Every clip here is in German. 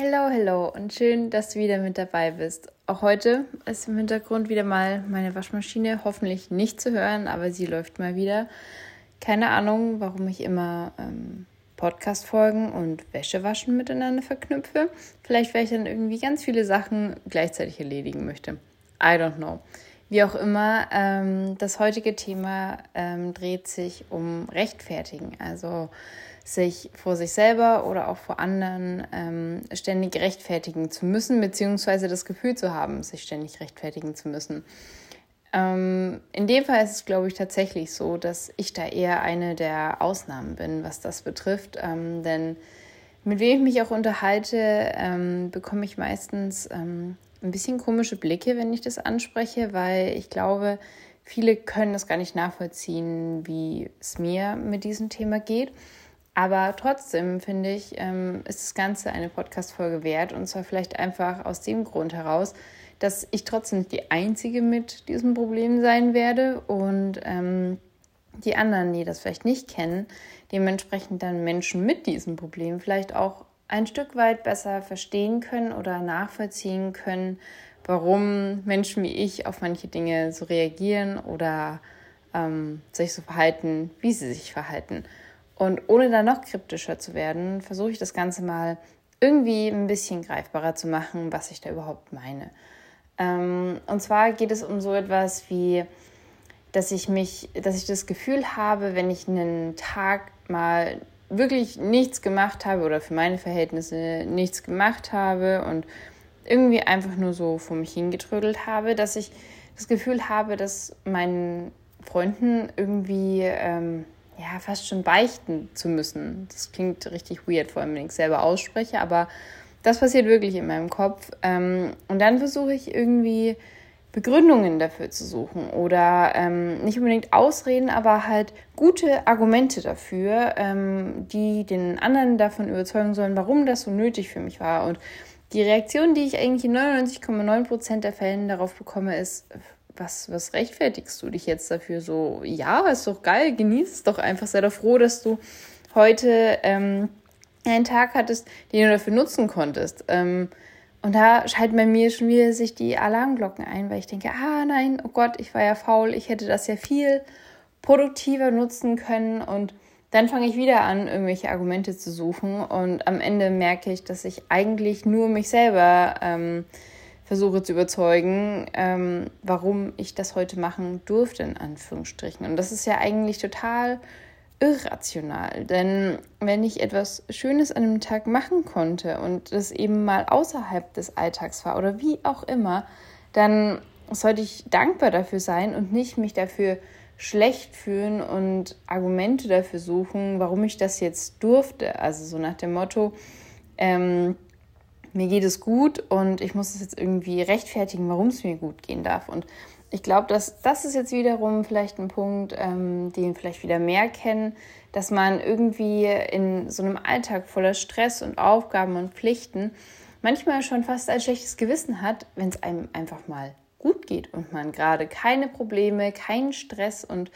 Hello, hello und schön, dass du wieder mit dabei bist. Auch heute ist im Hintergrund wieder mal meine Waschmaschine, hoffentlich nicht zu hören, aber sie läuft mal wieder. Keine Ahnung, warum ich immer ähm, Podcast-Folgen und Wäschewaschen miteinander verknüpfe. Vielleicht, weil ich dann irgendwie ganz viele Sachen gleichzeitig erledigen möchte. I don't know. Wie auch immer, ähm, das heutige Thema ähm, dreht sich um Rechtfertigen. Also sich vor sich selber oder auch vor anderen ähm, ständig rechtfertigen zu müssen, beziehungsweise das Gefühl zu haben, sich ständig rechtfertigen zu müssen. Ähm, in dem Fall ist es, glaube ich, tatsächlich so, dass ich da eher eine der Ausnahmen bin, was das betrifft. Ähm, denn mit wem ich mich auch unterhalte, ähm, bekomme ich meistens ähm, ein bisschen komische Blicke, wenn ich das anspreche, weil ich glaube, viele können das gar nicht nachvollziehen, wie es mir mit diesem Thema geht. Aber trotzdem finde ich, ähm, ist das Ganze eine Podcast-Folge wert. Und zwar vielleicht einfach aus dem Grund heraus, dass ich trotzdem nicht die Einzige mit diesem Problem sein werde und ähm, die anderen, die das vielleicht nicht kennen, dementsprechend dann Menschen mit diesem Problem vielleicht auch ein Stück weit besser verstehen können oder nachvollziehen können, warum Menschen wie ich auf manche Dinge so reagieren oder ähm, sich so verhalten, wie sie sich verhalten. Und ohne da noch kryptischer zu werden, versuche ich das Ganze mal irgendwie ein bisschen greifbarer zu machen, was ich da überhaupt meine. Ähm, und zwar geht es um so etwas wie, dass ich mich, dass ich das Gefühl habe, wenn ich einen Tag mal wirklich nichts gemacht habe oder für meine Verhältnisse nichts gemacht habe und irgendwie einfach nur so vor mich hingetrödelt habe, dass ich das Gefühl habe, dass meinen Freunden irgendwie ähm, ja, fast schon beichten zu müssen. Das klingt richtig weird, vor allem wenn ich es selber ausspreche, aber das passiert wirklich in meinem Kopf. Ähm, und dann versuche ich irgendwie Begründungen dafür zu suchen oder ähm, nicht unbedingt Ausreden, aber halt gute Argumente dafür, ähm, die den anderen davon überzeugen sollen, warum das so nötig für mich war. Und die Reaktion, die ich eigentlich in 99,9% der Fällen darauf bekomme, ist, was, was rechtfertigst du dich jetzt dafür? So, ja, ist doch geil, genieß es doch einfach. Sei doch froh, dass du heute ähm, einen Tag hattest, den du dafür nutzen konntest. Ähm, und da schalten bei mir schon wieder sich die Alarmglocken ein, weil ich denke, ah nein, oh Gott, ich war ja faul, ich hätte das ja viel produktiver nutzen können und dann fange ich wieder an, irgendwelche Argumente zu suchen und am Ende merke ich, dass ich eigentlich nur mich selber ähm, versuche zu überzeugen, ähm, warum ich das heute machen durfte, in Anführungsstrichen. Und das ist ja eigentlich total irrational, denn wenn ich etwas Schönes an einem Tag machen konnte und das eben mal außerhalb des Alltags war oder wie auch immer, dann sollte ich dankbar dafür sein und nicht mich dafür schlecht fühlen und Argumente dafür suchen, warum ich das jetzt durfte. Also so nach dem Motto, ähm, mir geht es gut und ich muss es jetzt irgendwie rechtfertigen, warum es mir gut gehen darf. Und ich glaube, dass das ist jetzt wiederum vielleicht ein Punkt, ähm, den vielleicht wieder mehr kennen, dass man irgendwie in so einem Alltag voller Stress und Aufgaben und Pflichten manchmal schon fast ein schlechtes Gewissen hat, wenn es einem einfach mal gut geht und man gerade keine Probleme, keinen Stress und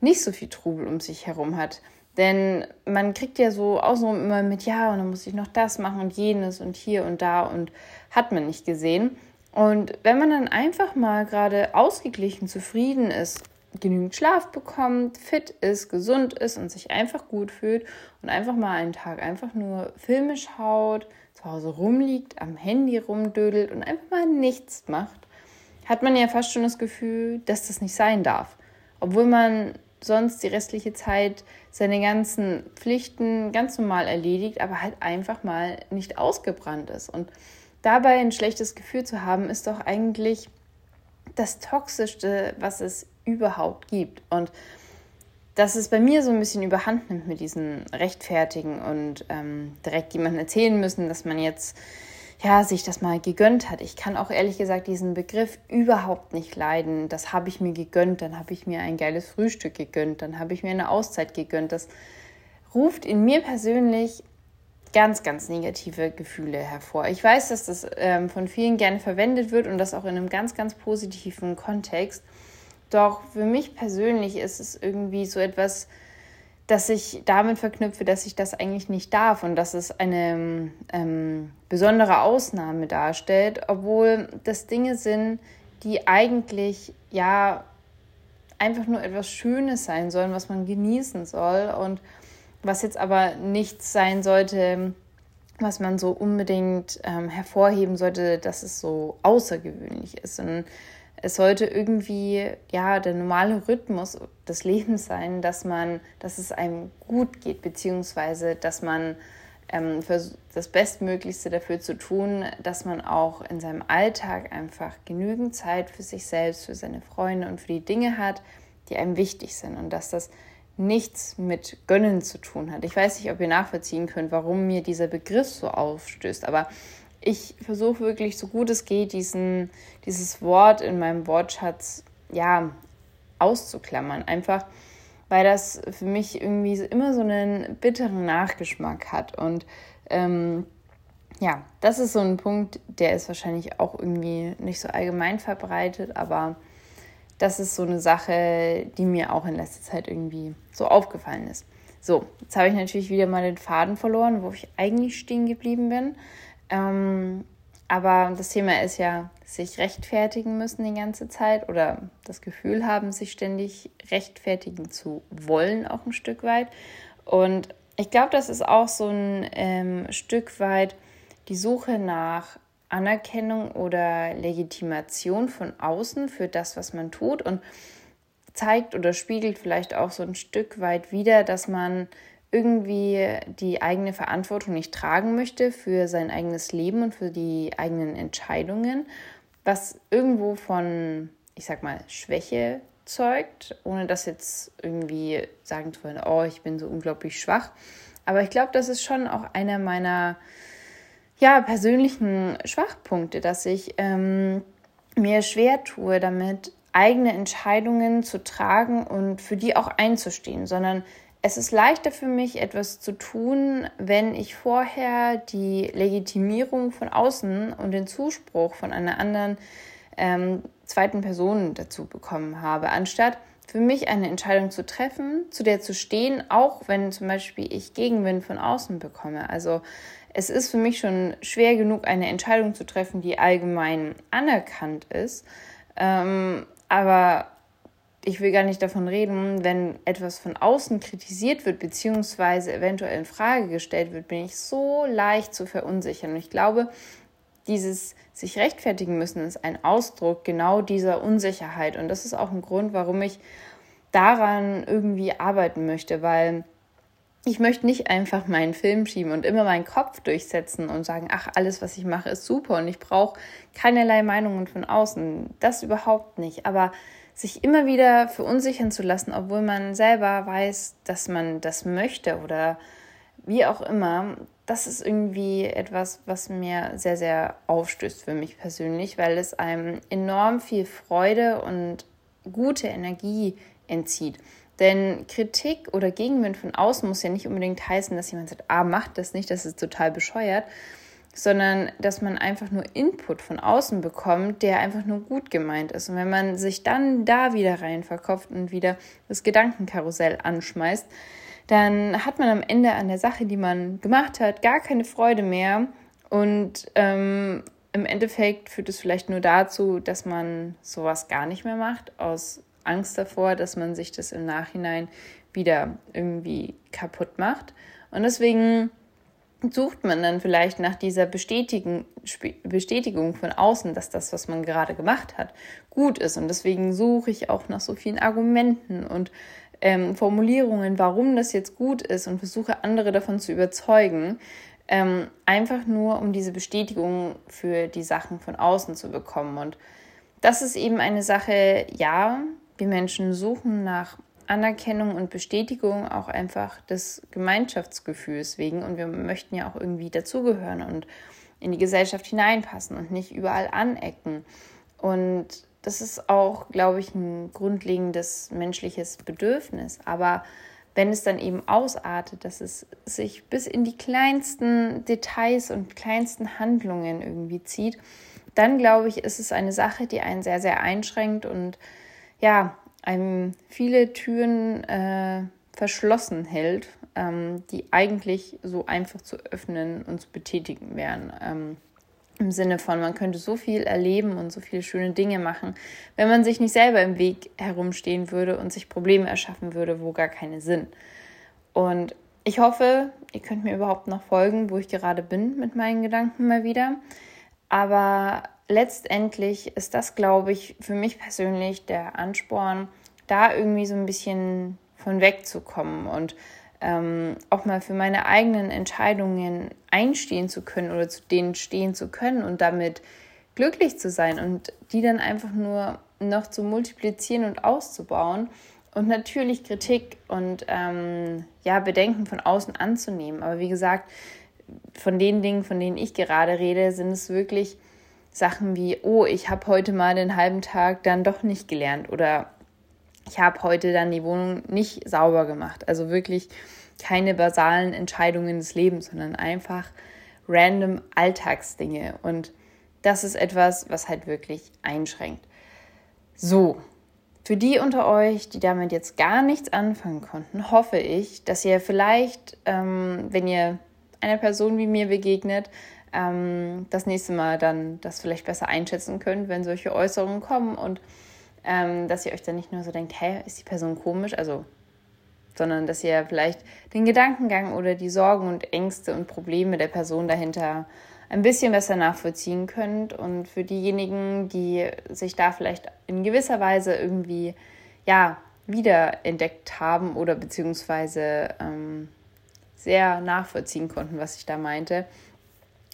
nicht so viel Trubel um sich herum hat. Denn man kriegt ja so außenrum immer mit, ja, und dann muss ich noch das machen und jenes und hier und da und hat man nicht gesehen. Und wenn man dann einfach mal gerade ausgeglichen, zufrieden ist, genügend Schlaf bekommt, fit ist, gesund ist und sich einfach gut fühlt und einfach mal einen Tag einfach nur Filme schaut, zu Hause rumliegt, am Handy rumdödelt und einfach mal nichts macht, hat man ja fast schon das Gefühl, dass das nicht sein darf. Obwohl man sonst die restliche Zeit seine ganzen Pflichten ganz normal erledigt, aber halt einfach mal nicht ausgebrannt ist. Und dabei ein schlechtes Gefühl zu haben, ist doch eigentlich das Toxischste, was es überhaupt gibt. Und dass es bei mir so ein bisschen überhand nimmt mit diesen Rechtfertigen und ähm, direkt jemandem erzählen müssen, dass man jetzt ja, sich das mal gegönnt hat. Ich kann auch ehrlich gesagt diesen Begriff überhaupt nicht leiden. Das habe ich mir gegönnt, dann habe ich mir ein geiles Frühstück gegönnt, dann habe ich mir eine Auszeit gegönnt. Das ruft in mir persönlich ganz, ganz negative Gefühle hervor. Ich weiß, dass das ähm, von vielen gerne verwendet wird und das auch in einem ganz, ganz positiven Kontext. Doch für mich persönlich ist es irgendwie so etwas, dass ich damit verknüpfe, dass ich das eigentlich nicht darf und dass es eine ähm, besondere Ausnahme darstellt, obwohl das Dinge sind, die eigentlich ja einfach nur etwas Schönes sein sollen, was man genießen soll und was jetzt aber nichts sein sollte, was man so unbedingt ähm, hervorheben sollte, dass es so außergewöhnlich ist. Und es sollte irgendwie ja der normale Rhythmus des Lebens sein, dass man, dass es einem gut geht, beziehungsweise dass man ähm, das Bestmöglichste dafür zu tun, dass man auch in seinem Alltag einfach genügend Zeit für sich selbst, für seine Freunde und für die Dinge hat, die einem wichtig sind und dass das nichts mit Gönnen zu tun hat. Ich weiß nicht, ob ihr nachvollziehen könnt, warum mir dieser Begriff so aufstößt, aber ich versuche wirklich so gut es geht, diesen, dieses Wort in meinem Wortschatz ja auszuklammern. Einfach weil das für mich irgendwie immer so einen bitteren Nachgeschmack hat. Und ähm, ja, das ist so ein Punkt, der ist wahrscheinlich auch irgendwie nicht so allgemein verbreitet, aber das ist so eine Sache, die mir auch in letzter Zeit irgendwie so aufgefallen ist. So, jetzt habe ich natürlich wieder mal den Faden verloren, wo ich eigentlich stehen geblieben bin. Ähm, aber das Thema ist ja, sich rechtfertigen müssen die ganze Zeit oder das Gefühl haben, sich ständig rechtfertigen zu wollen, auch ein Stück weit. Und ich glaube, das ist auch so ein ähm, Stück weit die Suche nach Anerkennung oder Legitimation von außen für das, was man tut und zeigt oder spiegelt vielleicht auch so ein Stück weit wieder, dass man irgendwie die eigene Verantwortung nicht tragen möchte für sein eigenes Leben und für die eigenen Entscheidungen, was irgendwo von, ich sag mal, Schwäche zeugt, ohne das jetzt irgendwie sagen zu wollen, oh, ich bin so unglaublich schwach. Aber ich glaube, das ist schon auch einer meiner ja, persönlichen Schwachpunkte, dass ich ähm, mir schwer tue, damit eigene Entscheidungen zu tragen und für die auch einzustehen, sondern es ist leichter für mich, etwas zu tun, wenn ich vorher die Legitimierung von außen und den Zuspruch von einer anderen ähm, zweiten Person dazu bekommen habe, anstatt für mich eine Entscheidung zu treffen, zu der zu stehen, auch wenn zum Beispiel ich Gegenwind von außen bekomme. Also es ist für mich schon schwer genug, eine Entscheidung zu treffen, die allgemein anerkannt ist. Ähm, aber ich will gar nicht davon reden, wenn etwas von außen kritisiert wird, beziehungsweise eventuell in Frage gestellt wird, bin ich so leicht zu verunsichern. Und ich glaube, dieses sich rechtfertigen müssen ist ein Ausdruck genau dieser Unsicherheit. Und das ist auch ein Grund, warum ich daran irgendwie arbeiten möchte, weil ich möchte nicht einfach meinen Film schieben und immer meinen Kopf durchsetzen und sagen, ach, alles, was ich mache, ist super und ich brauche keinerlei Meinungen von außen. Das überhaupt nicht. Aber sich immer wieder verunsichern zu lassen, obwohl man selber weiß, dass man das möchte oder wie auch immer, das ist irgendwie etwas, was mir sehr, sehr aufstößt für mich persönlich, weil es einem enorm viel Freude und gute Energie entzieht. Denn Kritik oder Gegenwind von außen muss ja nicht unbedingt heißen, dass jemand sagt, ah, macht das nicht, das ist total bescheuert, sondern dass man einfach nur Input von außen bekommt, der einfach nur gut gemeint ist. Und wenn man sich dann da wieder rein verkopft und wieder das Gedankenkarussell anschmeißt, dann hat man am Ende an der Sache, die man gemacht hat, gar keine Freude mehr. Und ähm, im Endeffekt führt es vielleicht nur dazu, dass man sowas gar nicht mehr macht, aus Angst davor, dass man sich das im Nachhinein wieder irgendwie kaputt macht. Und deswegen sucht man dann vielleicht nach dieser Bestätigung, von außen, dass das, was man gerade gemacht hat, gut ist. Und deswegen suche ich auch nach so vielen Argumenten und ähm, Formulierungen, warum das jetzt gut ist und versuche andere davon zu überzeugen, ähm, einfach nur um diese Bestätigung für die Sachen von außen zu bekommen. Und das ist eben eine Sache, ja, wir Menschen suchen nach Anerkennung und Bestätigung auch einfach des Gemeinschaftsgefühls wegen. Und wir möchten ja auch irgendwie dazugehören und in die Gesellschaft hineinpassen und nicht überall anecken. Und das ist auch, glaube ich, ein grundlegendes menschliches Bedürfnis. Aber wenn es dann eben ausartet, dass es sich bis in die kleinsten Details und kleinsten Handlungen irgendwie zieht, dann glaube ich, ist es eine Sache, die einen sehr, sehr einschränkt und ja, einem viele Türen äh, verschlossen hält, ähm, die eigentlich so einfach zu öffnen und zu betätigen wären. Ähm, Im Sinne von, man könnte so viel erleben und so viele schöne Dinge machen, wenn man sich nicht selber im Weg herumstehen würde und sich Probleme erschaffen würde, wo gar keine sind. Und ich hoffe, ihr könnt mir überhaupt noch folgen, wo ich gerade bin mit meinen Gedanken mal wieder. Aber letztendlich ist das, glaube ich, für mich persönlich der Ansporn, da irgendwie so ein bisschen von wegzukommen und ähm, auch mal für meine eigenen Entscheidungen einstehen zu können oder zu denen stehen zu können und damit glücklich zu sein und die dann einfach nur noch zu multiplizieren und auszubauen und natürlich Kritik und ähm, ja Bedenken von außen anzunehmen. Aber wie gesagt, von den Dingen, von denen ich gerade rede, sind es wirklich Sachen wie, oh, ich habe heute mal den halben Tag dann doch nicht gelernt oder ich habe heute dann die Wohnung nicht sauber gemacht. Also wirklich keine basalen Entscheidungen des Lebens, sondern einfach random Alltagsdinge. Und das ist etwas, was halt wirklich einschränkt. So, für die unter euch, die damit jetzt gar nichts anfangen konnten, hoffe ich, dass ihr vielleicht, ähm, wenn ihr einer Person wie mir begegnet, ähm, das nächste Mal dann das vielleicht besser einschätzen könnt, wenn solche Äußerungen kommen und ähm, dass ihr euch dann nicht nur so denkt, hä, ist die Person komisch, also, sondern dass ihr vielleicht den Gedankengang oder die Sorgen und Ängste und Probleme der Person dahinter ein bisschen besser nachvollziehen könnt und für diejenigen, die sich da vielleicht in gewisser Weise irgendwie ja wiederentdeckt haben oder beziehungsweise ähm, sehr nachvollziehen konnten, was ich da meinte,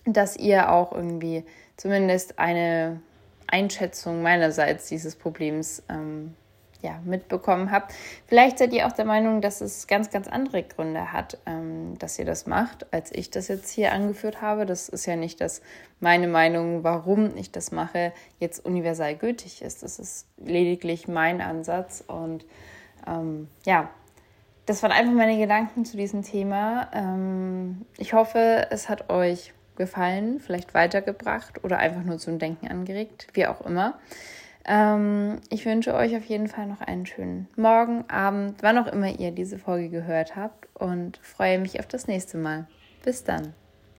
dass ihr auch irgendwie zumindest eine Einschätzung meinerseits dieses Problems ähm, ja, mitbekommen habt. Vielleicht seid ihr auch der Meinung, dass es ganz, ganz andere Gründe hat, ähm, dass ihr das macht, als ich das jetzt hier angeführt habe. Das ist ja nicht, dass meine Meinung, warum ich das mache, jetzt universal gültig ist. Das ist lediglich mein Ansatz. Und ähm, ja, das waren einfach meine Gedanken zu diesem Thema. Ähm, ich hoffe, es hat euch gefallen, vielleicht weitergebracht oder einfach nur zum Denken angeregt, wie auch immer. Ähm, ich wünsche euch auf jeden Fall noch einen schönen Morgen, Abend, wann auch immer ihr diese Folge gehört habt und freue mich auf das nächste Mal. Bis dann.